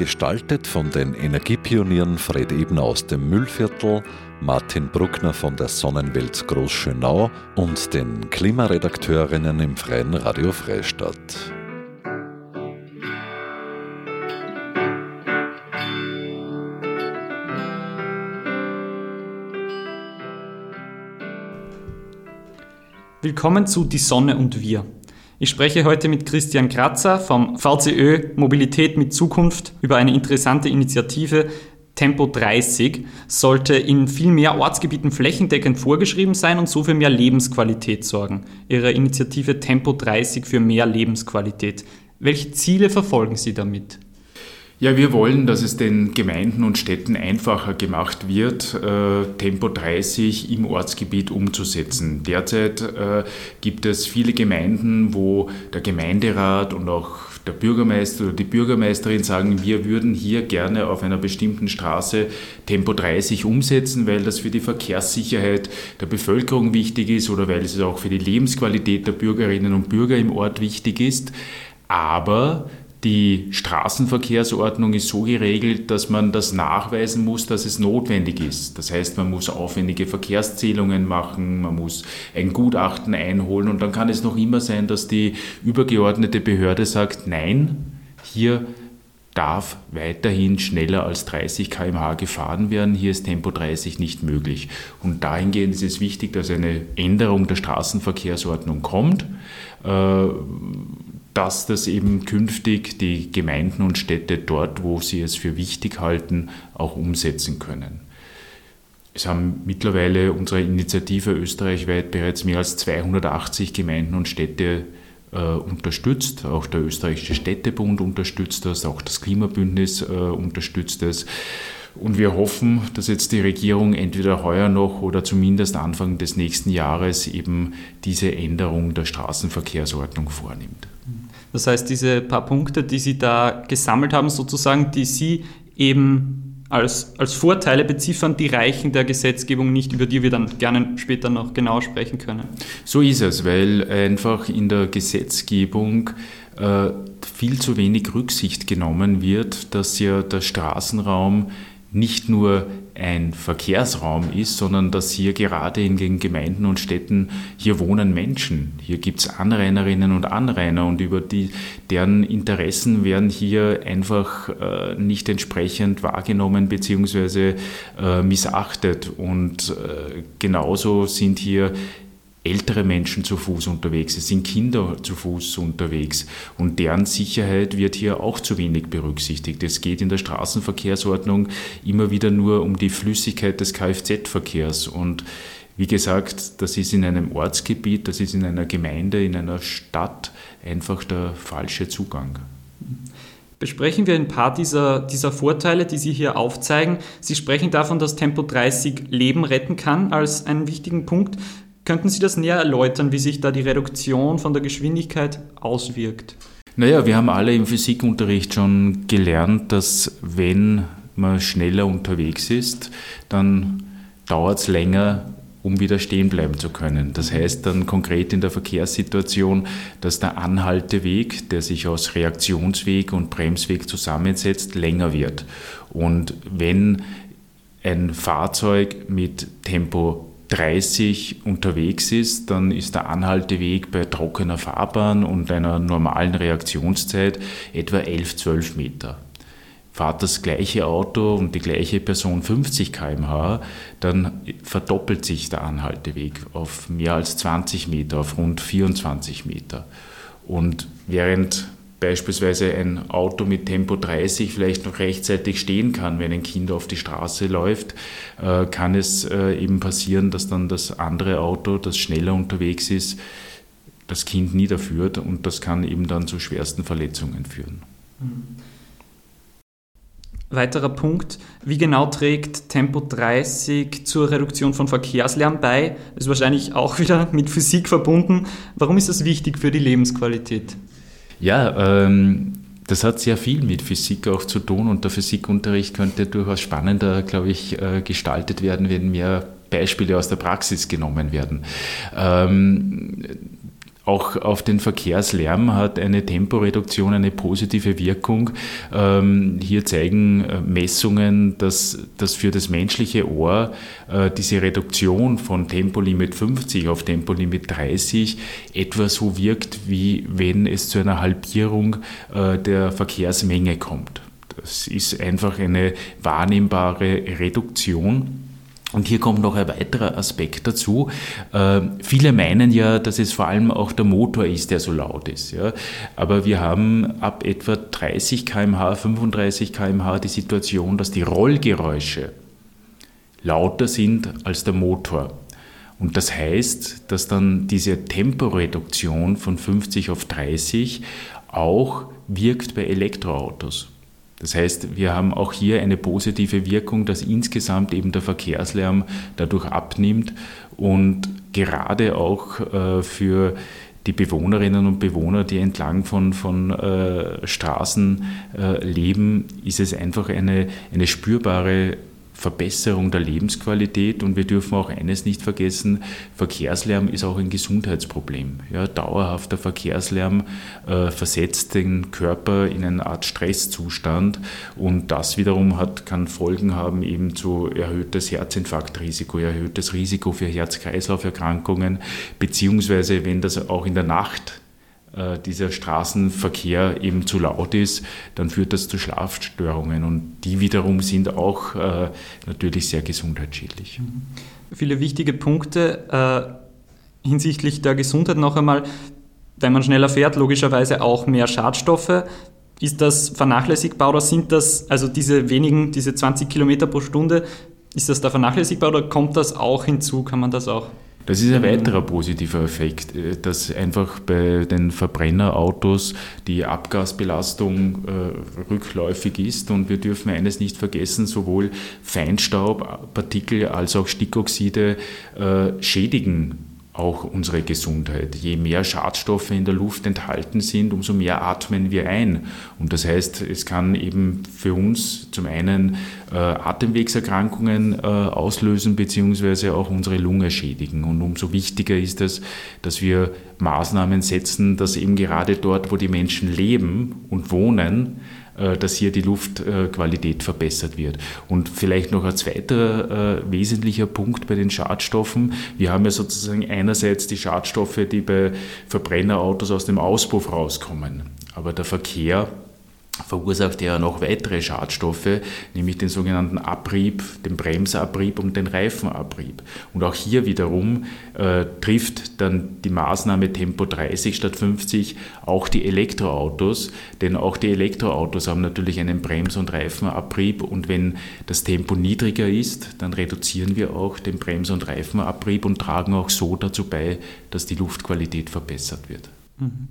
Gestaltet von den Energiepionieren Fred Ebner aus dem Müllviertel, Martin Bruckner von der Sonnenwelt Großschönau und den Klimaredakteurinnen im Freien Radio Freistadt. Willkommen zu Die Sonne und wir. Ich spreche heute mit Christian Kratzer vom VCÖ Mobilität mit Zukunft über eine interessante Initiative. Tempo 30 sollte in viel mehr Ortsgebieten flächendeckend vorgeschrieben sein und so für mehr Lebensqualität sorgen. Ihre Initiative Tempo 30 für mehr Lebensqualität. Welche Ziele verfolgen Sie damit? Ja, wir wollen, dass es den Gemeinden und Städten einfacher gemacht wird, äh, Tempo 30 im Ortsgebiet umzusetzen. Derzeit äh, gibt es viele Gemeinden, wo der Gemeinderat und auch der Bürgermeister oder die Bürgermeisterin sagen, wir würden hier gerne auf einer bestimmten Straße Tempo 30 umsetzen, weil das für die Verkehrssicherheit der Bevölkerung wichtig ist oder weil es auch für die Lebensqualität der Bürgerinnen und Bürger im Ort wichtig ist. Aber die Straßenverkehrsordnung ist so geregelt, dass man das nachweisen muss, dass es notwendig ist. Das heißt, man muss aufwendige Verkehrszählungen machen, man muss ein Gutachten einholen und dann kann es noch immer sein, dass die übergeordnete Behörde sagt, nein, hier darf weiterhin schneller als 30 km/h gefahren werden. Hier ist Tempo 30 nicht möglich. Und dahingehend ist es wichtig, dass eine Änderung der Straßenverkehrsordnung kommt äh, dass das eben künftig die Gemeinden und Städte dort, wo sie es für wichtig halten, auch umsetzen können. Es haben mittlerweile unsere Initiative österreichweit bereits mehr als 280 Gemeinden und Städte äh, unterstützt. Auch der österreichische Städtebund unterstützt das, auch das Klimabündnis äh, unterstützt es. Und wir hoffen, dass jetzt die Regierung entweder heuer noch oder zumindest Anfang des nächsten Jahres eben diese Änderung der Straßenverkehrsordnung vornimmt. Das heißt, diese paar Punkte, die Sie da gesammelt haben, sozusagen, die Sie eben als, als Vorteile beziffern, die reichen der Gesetzgebung nicht, über die wir dann gerne später noch genau sprechen können. So ist es, weil einfach in der Gesetzgebung äh, viel zu wenig Rücksicht genommen wird, dass ja der Straßenraum nicht nur ein Verkehrsraum ist, sondern dass hier gerade in den Gemeinden und Städten, hier wohnen Menschen, hier gibt es Anrainerinnen und Anrainer und über die, deren Interessen werden hier einfach äh, nicht entsprechend wahrgenommen bzw. Äh, missachtet. Und äh, genauso sind hier ältere Menschen zu Fuß unterwegs, es sind Kinder zu Fuß unterwegs und deren Sicherheit wird hier auch zu wenig berücksichtigt. Es geht in der Straßenverkehrsordnung immer wieder nur um die Flüssigkeit des Kfz-Verkehrs und wie gesagt, das ist in einem Ortsgebiet, das ist in einer Gemeinde, in einer Stadt einfach der falsche Zugang. Besprechen wir ein paar dieser, dieser Vorteile, die Sie hier aufzeigen. Sie sprechen davon, dass Tempo 30 Leben retten kann als einen wichtigen Punkt. Könnten Sie das näher erläutern, wie sich da die Reduktion von der Geschwindigkeit auswirkt? Naja, wir haben alle im Physikunterricht schon gelernt, dass wenn man schneller unterwegs ist, dann dauert es länger, um wieder stehen bleiben zu können. Das heißt dann konkret in der Verkehrssituation, dass der Anhalteweg, der sich aus Reaktionsweg und Bremsweg zusammensetzt, länger wird. Und wenn ein Fahrzeug mit Tempo 30 unterwegs ist, dann ist der Anhalteweg bei trockener Fahrbahn und einer normalen Reaktionszeit etwa 11, 12 Meter. Fahrt das gleiche Auto und die gleiche Person 50 km/h, dann verdoppelt sich der Anhalteweg auf mehr als 20 Meter, auf rund 24 Meter. Und während beispielsweise ein Auto mit Tempo 30 vielleicht noch rechtzeitig stehen kann, wenn ein Kind auf die Straße läuft, äh, kann es äh, eben passieren, dass dann das andere Auto, das schneller unterwegs ist, das Kind niederführt und das kann eben dann zu schwersten Verletzungen führen. Weiterer Punkt, wie genau trägt Tempo 30 zur Reduktion von Verkehrslärm bei? Das ist wahrscheinlich auch wieder mit Physik verbunden. Warum ist das wichtig für die Lebensqualität? Ja, ähm, das hat sehr viel mit Physik auch zu tun und der Physikunterricht könnte durchaus spannender, glaube ich, äh, gestaltet werden, wenn mehr Beispiele aus der Praxis genommen werden. Ähm, auch auf den Verkehrslärm hat eine Temporeduktion eine positive Wirkung. Ähm, hier zeigen äh, Messungen, dass, dass für das menschliche Ohr äh, diese Reduktion von Tempolimit 50 auf Tempolimit 30 etwa so wirkt, wie wenn es zu einer Halbierung äh, der Verkehrsmenge kommt. Das ist einfach eine wahrnehmbare Reduktion. Und hier kommt noch ein weiterer Aspekt dazu. Äh, viele meinen ja, dass es vor allem auch der Motor ist, der so laut ist. Ja? Aber wir haben ab etwa 30 km/h, 35 km/h die Situation, dass die Rollgeräusche lauter sind als der Motor. Und das heißt, dass dann diese Temporeduktion von 50 auf 30 auch wirkt bei Elektroautos. Das heißt, wir haben auch hier eine positive Wirkung, dass insgesamt eben der Verkehrslärm dadurch abnimmt und gerade auch äh, für die Bewohnerinnen und Bewohner, die entlang von, von äh, Straßen äh, leben, ist es einfach eine, eine spürbare Verbesserung der Lebensqualität und wir dürfen auch eines nicht vergessen, Verkehrslärm ist auch ein Gesundheitsproblem. Ja, dauerhafter Verkehrslärm äh, versetzt den Körper in eine Art Stresszustand und das wiederum hat, kann Folgen haben eben zu erhöhtes Herzinfarktrisiko, erhöhtes Risiko für Herz-Kreislauf-Erkrankungen, beziehungsweise wenn das auch in der Nacht dieser Straßenverkehr eben zu laut ist, dann führt das zu Schlafstörungen und die wiederum sind auch äh, natürlich sehr gesundheitsschädlich. Mhm. Viele wichtige Punkte äh, hinsichtlich der Gesundheit noch einmal. Wenn man schneller fährt, logischerweise auch mehr Schadstoffe. Ist das vernachlässigbar oder sind das, also diese wenigen, diese 20 Kilometer pro Stunde, ist das da vernachlässigbar oder kommt das auch hinzu? Kann man das auch das ist ein weiterer positiver Effekt, äh, dass einfach bei den Verbrennerautos die Abgasbelastung äh, rückläufig ist. Und wir dürfen eines nicht vergessen, sowohl Feinstaubpartikel als auch Stickoxide äh, schädigen auch unsere Gesundheit. Je mehr Schadstoffe in der Luft enthalten sind, umso mehr atmen wir ein. Und das heißt, es kann eben für uns zum einen äh, Atemwegserkrankungen äh, auslösen, beziehungsweise auch unsere Lunge schädigen. Und umso wichtiger ist es, dass wir Maßnahmen setzen, dass eben gerade dort, wo die Menschen leben und wohnen, dass hier die Luftqualität verbessert wird. Und vielleicht noch ein zweiter äh, wesentlicher Punkt bei den Schadstoffen. Wir haben ja sozusagen einerseits die Schadstoffe, die bei Verbrennerautos aus dem Auspuff rauskommen. Aber der Verkehr verursacht er noch weitere Schadstoffe, nämlich den sogenannten Abrieb, den Bremsabrieb und den Reifenabrieb. Und auch hier wiederum äh, trifft dann die Maßnahme Tempo 30 statt 50 auch die Elektroautos, denn auch die Elektroautos haben natürlich einen Brems- und Reifenabrieb und wenn das Tempo niedriger ist, dann reduzieren wir auch den Brems- und Reifenabrieb und tragen auch so dazu bei, dass die Luftqualität verbessert wird. Mhm.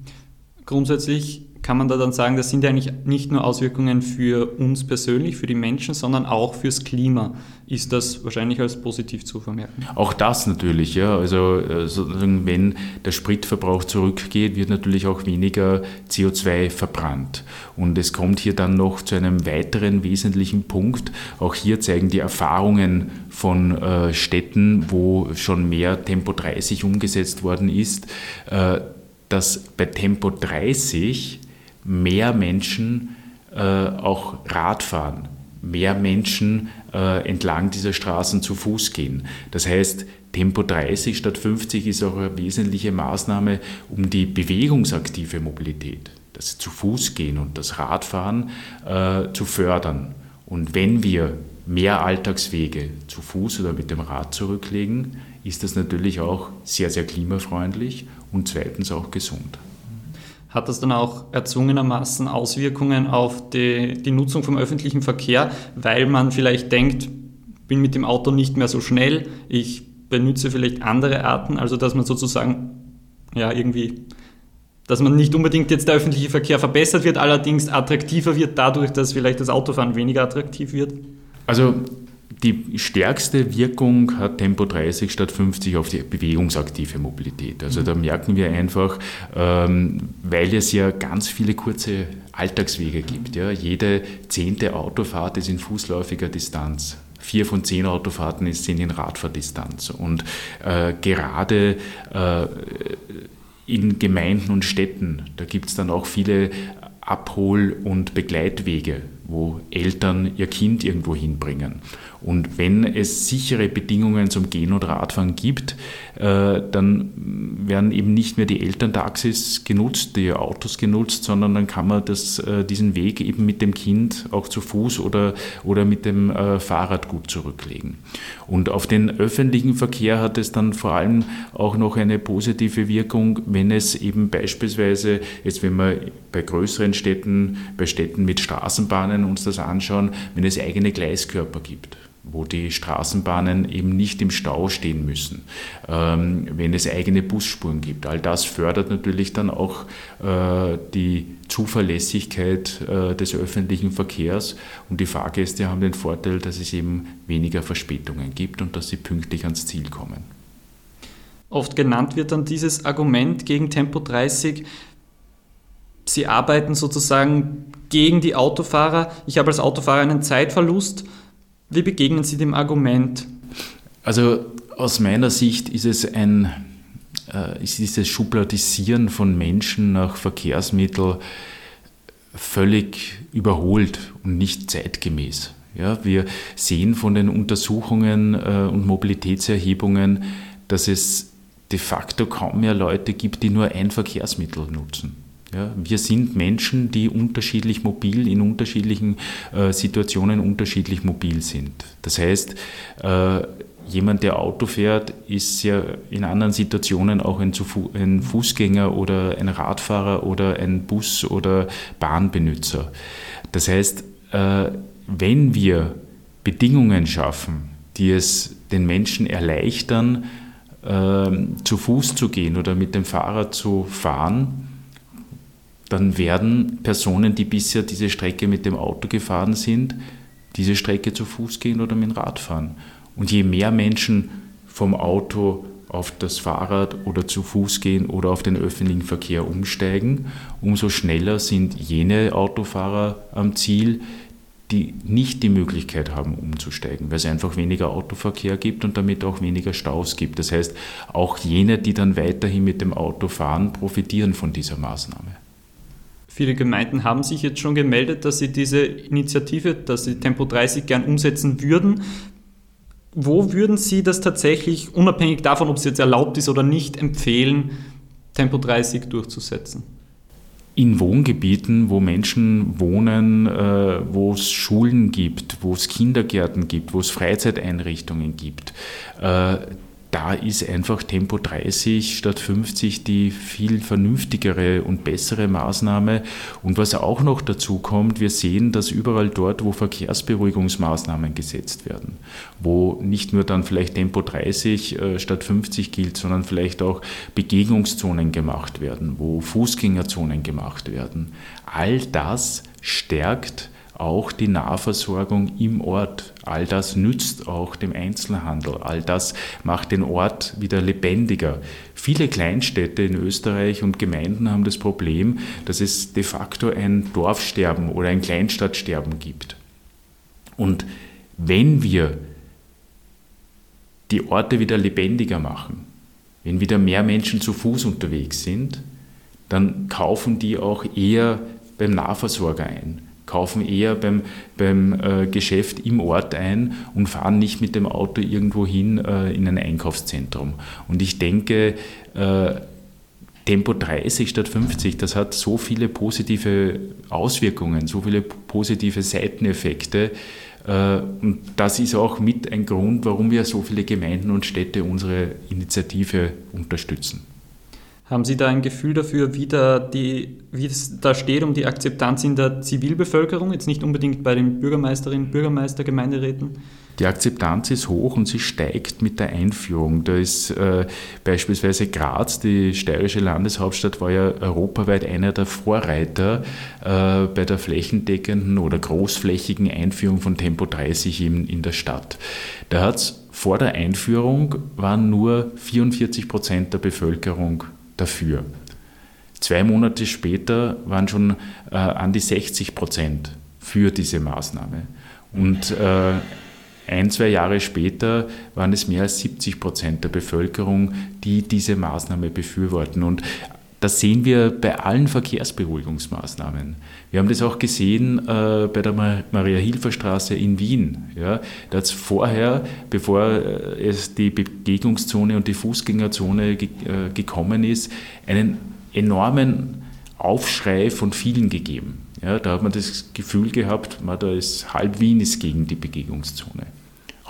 Grundsätzlich kann man da dann sagen, das sind ja eigentlich nicht nur Auswirkungen für uns persönlich, für die Menschen, sondern auch fürs Klima. Ist das wahrscheinlich als positiv zu vermerken? Auch das natürlich, ja. Also wenn der Spritverbrauch zurückgeht, wird natürlich auch weniger CO2 verbrannt. Und es kommt hier dann noch zu einem weiteren wesentlichen Punkt. Auch hier zeigen die Erfahrungen von äh, Städten, wo schon mehr Tempo 30 umgesetzt worden ist, äh, dass bei Tempo 30 mehr Menschen äh, auch Rad fahren, mehr Menschen äh, entlang dieser Straßen zu Fuß gehen. Das heißt, Tempo 30 statt 50 ist auch eine wesentliche Maßnahme, um die bewegungsaktive Mobilität, das zu Fuß gehen und das Radfahren äh, zu fördern. Und wenn wir mehr Alltagswege zu Fuß oder mit dem Rad zurücklegen, ist das natürlich auch sehr, sehr klimafreundlich und zweitens auch gesund. Hat das dann auch erzwungenermaßen Auswirkungen auf die, die Nutzung vom öffentlichen Verkehr, weil man vielleicht denkt, bin mit dem Auto nicht mehr so schnell, ich benutze vielleicht andere Arten, also dass man sozusagen ja irgendwie dass man nicht unbedingt jetzt der öffentliche Verkehr verbessert wird, allerdings attraktiver wird dadurch, dass vielleicht das Autofahren weniger attraktiv wird? Also die stärkste Wirkung hat Tempo 30 statt 50 auf die bewegungsaktive Mobilität. Also da merken wir einfach, ähm, weil es ja ganz viele kurze Alltagswege gibt. Ja. Jede zehnte Autofahrt ist in fußläufiger Distanz. Vier von zehn Autofahrten sind in Radfahrdistanz. Und äh, gerade äh, in Gemeinden und Städten, da gibt es dann auch viele Abhol- und Begleitwege, wo Eltern ihr Kind irgendwo hinbringen. Und wenn es sichere Bedingungen zum Gehen oder Radfahren gibt, äh, dann werden eben nicht mehr die Elterntaxis genutzt, die Autos genutzt, sondern dann kann man das, äh, diesen Weg eben mit dem Kind auch zu Fuß oder, oder mit dem äh, Fahrrad gut zurücklegen. Und auf den öffentlichen Verkehr hat es dann vor allem auch noch eine positive Wirkung, wenn es eben beispielsweise, jetzt wenn wir bei größeren Städten, bei Städten mit Straßenbahnen uns das anschauen, wenn es eigene Gleiskörper gibt wo die Straßenbahnen eben nicht im Stau stehen müssen, ähm, wenn es eigene Busspuren gibt. All das fördert natürlich dann auch äh, die Zuverlässigkeit äh, des öffentlichen Verkehrs und die Fahrgäste haben den Vorteil, dass es eben weniger Verspätungen gibt und dass sie pünktlich ans Ziel kommen. Oft genannt wird dann dieses Argument gegen Tempo 30, Sie arbeiten sozusagen gegen die Autofahrer. Ich habe als Autofahrer einen Zeitverlust wie begegnen Sie dem Argument? Also aus meiner Sicht ist es ein äh, ist dieses Schubladisieren von Menschen nach Verkehrsmitteln völlig überholt und nicht zeitgemäß. Ja, wir sehen von den Untersuchungen äh, und Mobilitätserhebungen, dass es de facto kaum mehr Leute gibt, die nur ein Verkehrsmittel nutzen. Ja, wir sind Menschen, die unterschiedlich mobil, in unterschiedlichen äh, Situationen unterschiedlich mobil sind. Das heißt, äh, jemand, der Auto fährt, ist ja in anderen Situationen auch ein, ein Fußgänger oder ein Radfahrer oder ein Bus- oder Bahnbenutzer. Das heißt, äh, wenn wir Bedingungen schaffen, die es den Menschen erleichtern, äh, zu Fuß zu gehen oder mit dem Fahrrad zu fahren, dann werden Personen, die bisher diese Strecke mit dem Auto gefahren sind, diese Strecke zu Fuß gehen oder mit dem Rad fahren. Und je mehr Menschen vom Auto auf das Fahrrad oder zu Fuß gehen oder auf den öffentlichen Verkehr umsteigen, umso schneller sind jene Autofahrer am Ziel, die nicht die Möglichkeit haben, umzusteigen, weil es einfach weniger Autoverkehr gibt und damit auch weniger Staus gibt. Das heißt, auch jene, die dann weiterhin mit dem Auto fahren, profitieren von dieser Maßnahme. Viele Gemeinden haben sich jetzt schon gemeldet, dass sie diese Initiative, dass sie Tempo 30 gern umsetzen würden. Wo würden Sie das tatsächlich, unabhängig davon, ob es jetzt erlaubt ist oder nicht, empfehlen, Tempo 30 durchzusetzen? In Wohngebieten, wo Menschen wohnen, äh, wo es Schulen gibt, wo es Kindergärten gibt, wo es Freizeiteinrichtungen gibt, äh, da ist einfach Tempo 30 statt 50 die viel vernünftigere und bessere Maßnahme. Und was auch noch dazu kommt, wir sehen, dass überall dort, wo Verkehrsberuhigungsmaßnahmen gesetzt werden, wo nicht nur dann vielleicht Tempo 30 äh, statt 50 gilt, sondern vielleicht auch Begegnungszonen gemacht werden, wo Fußgängerzonen gemacht werden, all das stärkt auch die Nahversorgung im Ort. All das nützt auch dem Einzelhandel. All das macht den Ort wieder lebendiger. Viele Kleinstädte in Österreich und Gemeinden haben das Problem, dass es de facto ein Dorfsterben oder ein Kleinstadtsterben gibt. Und wenn wir die Orte wieder lebendiger machen, wenn wieder mehr Menschen zu Fuß unterwegs sind, dann kaufen die auch eher beim Nahversorger ein kaufen eher beim, beim äh, Geschäft im Ort ein und fahren nicht mit dem Auto irgendwo hin äh, in ein Einkaufszentrum. Und ich denke, äh, Tempo 30 statt 50, das hat so viele positive Auswirkungen, so viele positive Seiteneffekte. Äh, und das ist auch mit ein Grund, warum wir so viele Gemeinden und Städte unsere Initiative unterstützen. Haben Sie da ein Gefühl dafür, wie, da die, wie es da steht um die Akzeptanz in der Zivilbevölkerung, jetzt nicht unbedingt bei den Bürgermeisterinnen, Bürgermeister, Gemeinderäten? Die Akzeptanz ist hoch und sie steigt mit der Einführung. Da ist äh, beispielsweise Graz, die steirische Landeshauptstadt, war ja europaweit einer der Vorreiter äh, bei der flächendeckenden oder großflächigen Einführung von Tempo 30 in, in der Stadt. Da hat es vor der Einführung waren nur 44 Prozent der Bevölkerung dafür. Zwei Monate später waren schon äh, an die 60 Prozent für diese Maßnahme. Und äh, ein, zwei Jahre später waren es mehr als 70 Prozent der Bevölkerung, die diese Maßnahme befürworten. Und das sehen wir bei allen Verkehrsberuhigungsmaßnahmen. Wir haben das auch gesehen äh, bei der Maria-Hilfer-Straße in Wien. Ja. Da hat es vorher, bevor äh, es die Begegnungszone und die Fußgängerzone ge äh, gekommen ist, einen enormen Aufschrei von vielen gegeben. Ja, da hat man das Gefühl gehabt, man, da ist halb Wien ist gegen die Begegnungszone.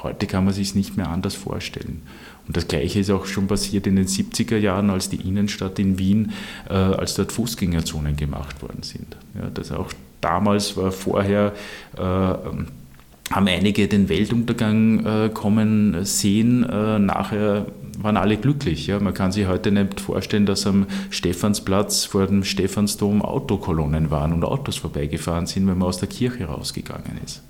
Heute kann man sich es nicht mehr anders vorstellen. Und das Gleiche ist auch schon passiert in den 70er Jahren, als die Innenstadt in Wien, äh, als dort Fußgängerzonen gemacht worden sind. Ja, das auch damals war vorher, äh, haben einige den Weltuntergang äh, kommen sehen. Äh, nachher waren alle glücklich. Ja. Man kann sich heute nicht vorstellen, dass am Stephansplatz vor dem Stephansdom Autokolonnen waren und Autos vorbeigefahren sind, wenn man aus der Kirche rausgegangen ist.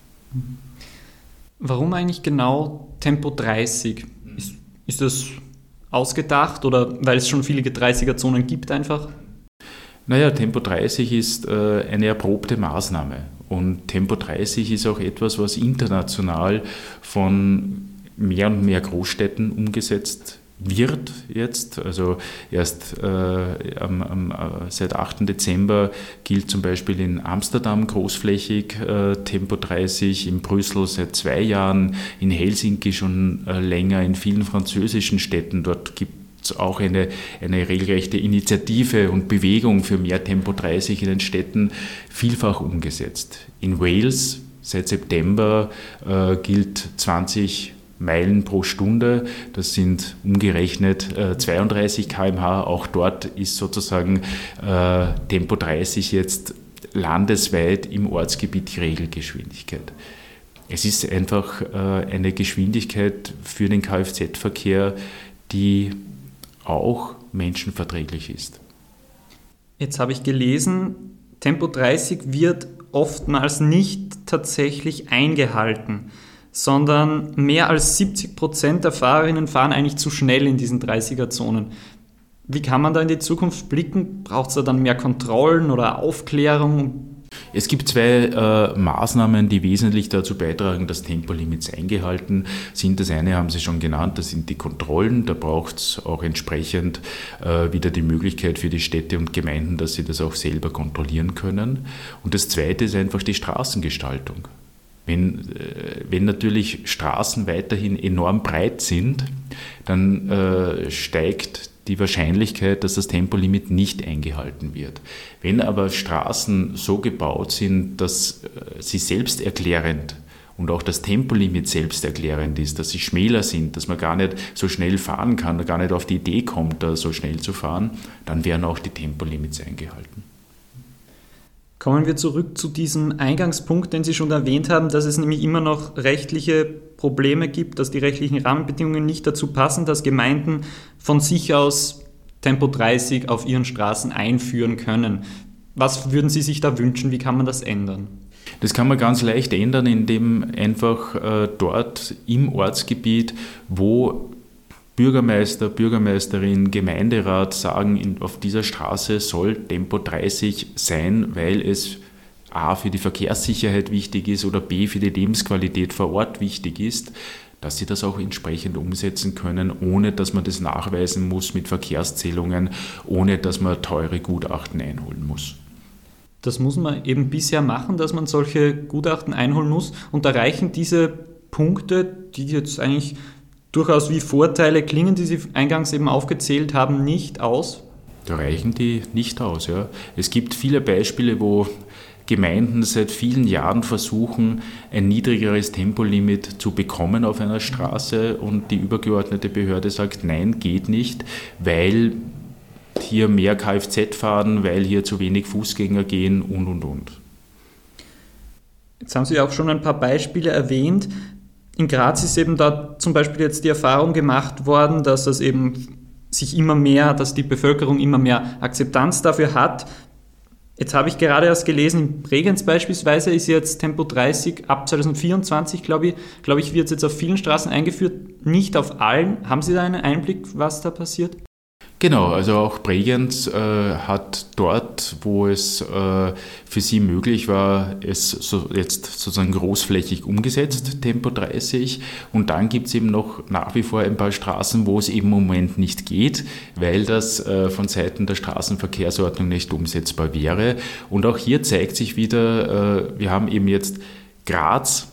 Warum eigentlich genau Tempo 30? Ist, das ausgedacht oder weil es schon viele 30er-Zonen gibt einfach? Naja, Tempo 30 ist äh, eine erprobte Maßnahme. Und Tempo 30 ist auch etwas, was international von mehr und mehr Großstädten umgesetzt wird jetzt. Also erst äh, am, am, äh, seit 8. Dezember gilt zum Beispiel in Amsterdam großflächig äh, Tempo 30, in Brüssel seit zwei Jahren, in Helsinki schon äh, länger, in vielen französischen Städten. Dort gibt es auch eine, eine regelrechte Initiative und Bewegung für mehr Tempo 30 in den Städten vielfach umgesetzt. In Wales seit September äh, gilt 20 Meilen pro Stunde. Das sind umgerechnet äh, 32 km/h. Auch dort ist sozusagen äh, Tempo 30 jetzt landesweit im Ortsgebiet die Regelgeschwindigkeit. Es ist einfach äh, eine Geschwindigkeit für den Kfz-Verkehr, die auch menschenverträglich ist. Jetzt habe ich gelesen, Tempo 30 wird oftmals nicht tatsächlich eingehalten sondern mehr als 70 Prozent der Fahrerinnen fahren eigentlich zu schnell in diesen 30er-Zonen. Wie kann man da in die Zukunft blicken? Braucht es da dann mehr Kontrollen oder Aufklärung? Es gibt zwei äh, Maßnahmen, die wesentlich dazu beitragen, dass Tempolimits eingehalten sind. Das eine haben Sie schon genannt, das sind die Kontrollen. Da braucht es auch entsprechend äh, wieder die Möglichkeit für die Städte und Gemeinden, dass sie das auch selber kontrollieren können. Und das zweite ist einfach die Straßengestaltung. Wenn, äh, wenn natürlich Straßen weiterhin enorm breit sind, dann äh, steigt die Wahrscheinlichkeit, dass das Tempolimit nicht eingehalten wird. Wenn aber Straßen so gebaut sind, dass äh, sie selbsterklärend und auch das Tempolimit selbsterklärend ist, dass sie schmäler sind, dass man gar nicht so schnell fahren kann, gar nicht auf die Idee kommt, da so schnell zu fahren, dann werden auch die Tempolimits eingehalten. Kommen wir zurück zu diesem Eingangspunkt, den Sie schon erwähnt haben, dass es nämlich immer noch rechtliche Probleme gibt, dass die rechtlichen Rahmenbedingungen nicht dazu passen, dass Gemeinden von sich aus Tempo 30 auf ihren Straßen einführen können. Was würden Sie sich da wünschen? Wie kann man das ändern? Das kann man ganz leicht ändern, indem einfach äh, dort im Ortsgebiet, wo Bürgermeister, Bürgermeisterin, Gemeinderat sagen, auf dieser Straße soll Tempo 30 sein, weil es A für die Verkehrssicherheit wichtig ist oder B für die Lebensqualität vor Ort wichtig ist, dass sie das auch entsprechend umsetzen können, ohne dass man das nachweisen muss mit Verkehrszählungen, ohne dass man teure Gutachten einholen muss. Das muss man eben bisher machen, dass man solche Gutachten einholen muss. Und da reichen diese Punkte, die jetzt eigentlich durchaus wie Vorteile klingen, die Sie eingangs eben aufgezählt haben, nicht aus? Da reichen die nicht aus. Ja. Es gibt viele Beispiele, wo Gemeinden seit vielen Jahren versuchen, ein niedrigeres Tempolimit zu bekommen auf einer Straße und die übergeordnete Behörde sagt, nein, geht nicht, weil hier mehr Kfz fahren, weil hier zu wenig Fußgänger gehen und, und, und. Jetzt haben Sie auch schon ein paar Beispiele erwähnt. In Graz ist eben da zum Beispiel jetzt die Erfahrung gemacht worden, dass es eben sich immer mehr, dass die Bevölkerung immer mehr Akzeptanz dafür hat. Jetzt habe ich gerade erst gelesen, in Bregenz beispielsweise ist jetzt Tempo 30 ab 2024, glaube ich, glaube ich, wird es jetzt auf vielen Straßen eingeführt, nicht auf allen. Haben Sie da einen Einblick, was da passiert? Genau, also auch Bregenz äh, hat dort, wo es äh, für sie möglich war, es so jetzt sozusagen großflächig umgesetzt, Tempo 30. Und dann gibt es eben noch nach wie vor ein paar Straßen, wo es eben im Moment nicht geht, weil das äh, von Seiten der Straßenverkehrsordnung nicht umsetzbar wäre. Und auch hier zeigt sich wieder, äh, wir haben eben jetzt Graz,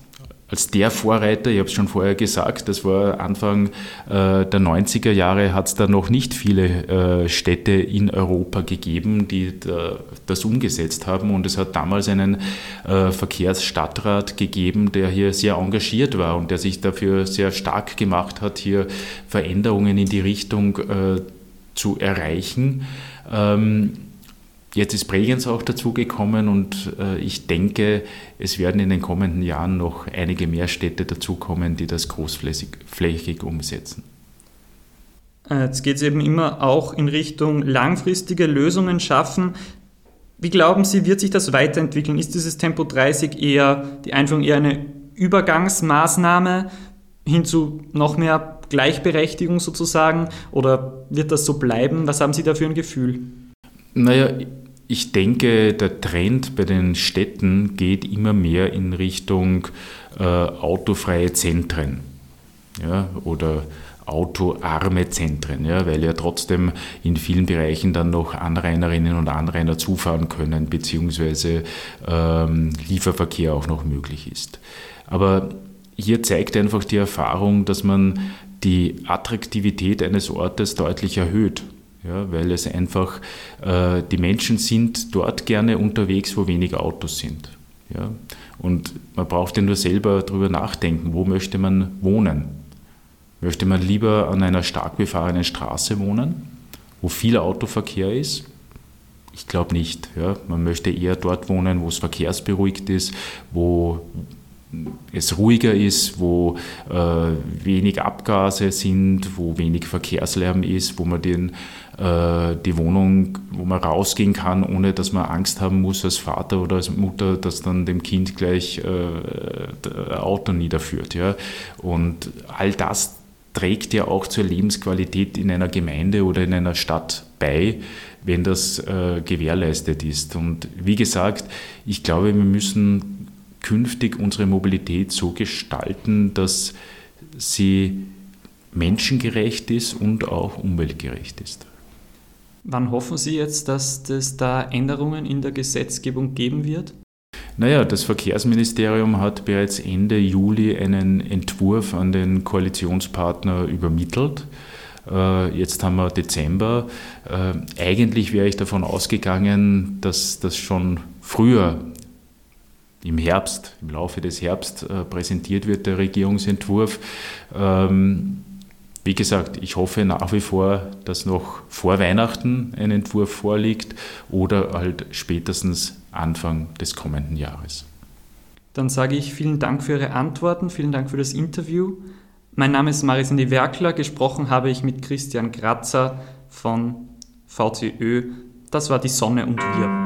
als der Vorreiter, ich habe es schon vorher gesagt, das war Anfang äh, der 90er Jahre, hat es da noch nicht viele äh, Städte in Europa gegeben, die da, das umgesetzt haben. Und es hat damals einen äh, Verkehrsstadtrat gegeben, der hier sehr engagiert war und der sich dafür sehr stark gemacht hat, hier Veränderungen in die Richtung äh, zu erreichen. Ähm, Jetzt ist Bregenz auch dazugekommen und äh, ich denke, es werden in den kommenden Jahren noch einige mehr Städte dazukommen, die das großflächig umsetzen. Äh, jetzt geht es eben immer auch in Richtung langfristige Lösungen schaffen. Wie glauben Sie, wird sich das weiterentwickeln? Ist dieses Tempo 30 eher die Einführung eher eine Übergangsmaßnahme hin zu noch mehr Gleichberechtigung sozusagen? Oder wird das so bleiben? Was haben Sie da für ein Gefühl? Naja, ich denke, der Trend bei den Städten geht immer mehr in Richtung äh, autofreie Zentren ja, oder autoarme Zentren, ja, weil ja trotzdem in vielen Bereichen dann noch Anrainerinnen und Anrainer zufahren können, beziehungsweise ähm, Lieferverkehr auch noch möglich ist. Aber hier zeigt einfach die Erfahrung, dass man die Attraktivität eines Ortes deutlich erhöht ja, weil es einfach, äh, die Menschen sind dort gerne unterwegs, wo weniger Autos sind. Ja. Und man braucht ja nur selber darüber nachdenken, wo möchte man wohnen. Möchte man lieber an einer stark befahrenen Straße wohnen, wo viel Autoverkehr ist? Ich glaube nicht. Ja. Man möchte eher dort wohnen, wo es verkehrsberuhigt ist, wo es ruhiger ist, wo äh, wenig Abgase sind, wo wenig Verkehrslärm ist, wo man den, äh, die Wohnung, wo man rausgehen kann, ohne dass man Angst haben muss als Vater oder als Mutter, dass dann dem Kind gleich äh, Auto niederführt. Ja? Und all das trägt ja auch zur Lebensqualität in einer Gemeinde oder in einer Stadt bei, wenn das äh, gewährleistet ist. Und wie gesagt, ich glaube, wir müssen künftig unsere Mobilität so gestalten, dass sie menschengerecht ist und auch umweltgerecht ist. Wann hoffen Sie jetzt, dass es da Änderungen in der Gesetzgebung geben wird? Naja, das Verkehrsministerium hat bereits Ende Juli einen Entwurf an den Koalitionspartner übermittelt. Äh, jetzt haben wir Dezember. Äh, eigentlich wäre ich davon ausgegangen, dass das schon früher im Herbst, im Laufe des Herbst äh, präsentiert wird, der Regierungsentwurf. Ähm, wie gesagt, ich hoffe nach wie vor, dass noch vor Weihnachten ein Entwurf vorliegt oder halt spätestens Anfang des kommenden Jahres. Dann sage ich vielen Dank für Ihre Antworten, vielen Dank für das Interview. Mein Name ist Marisinde Werkler, gesprochen habe ich mit Christian Kratzer von VCÖ. Das war die Sonne und wir.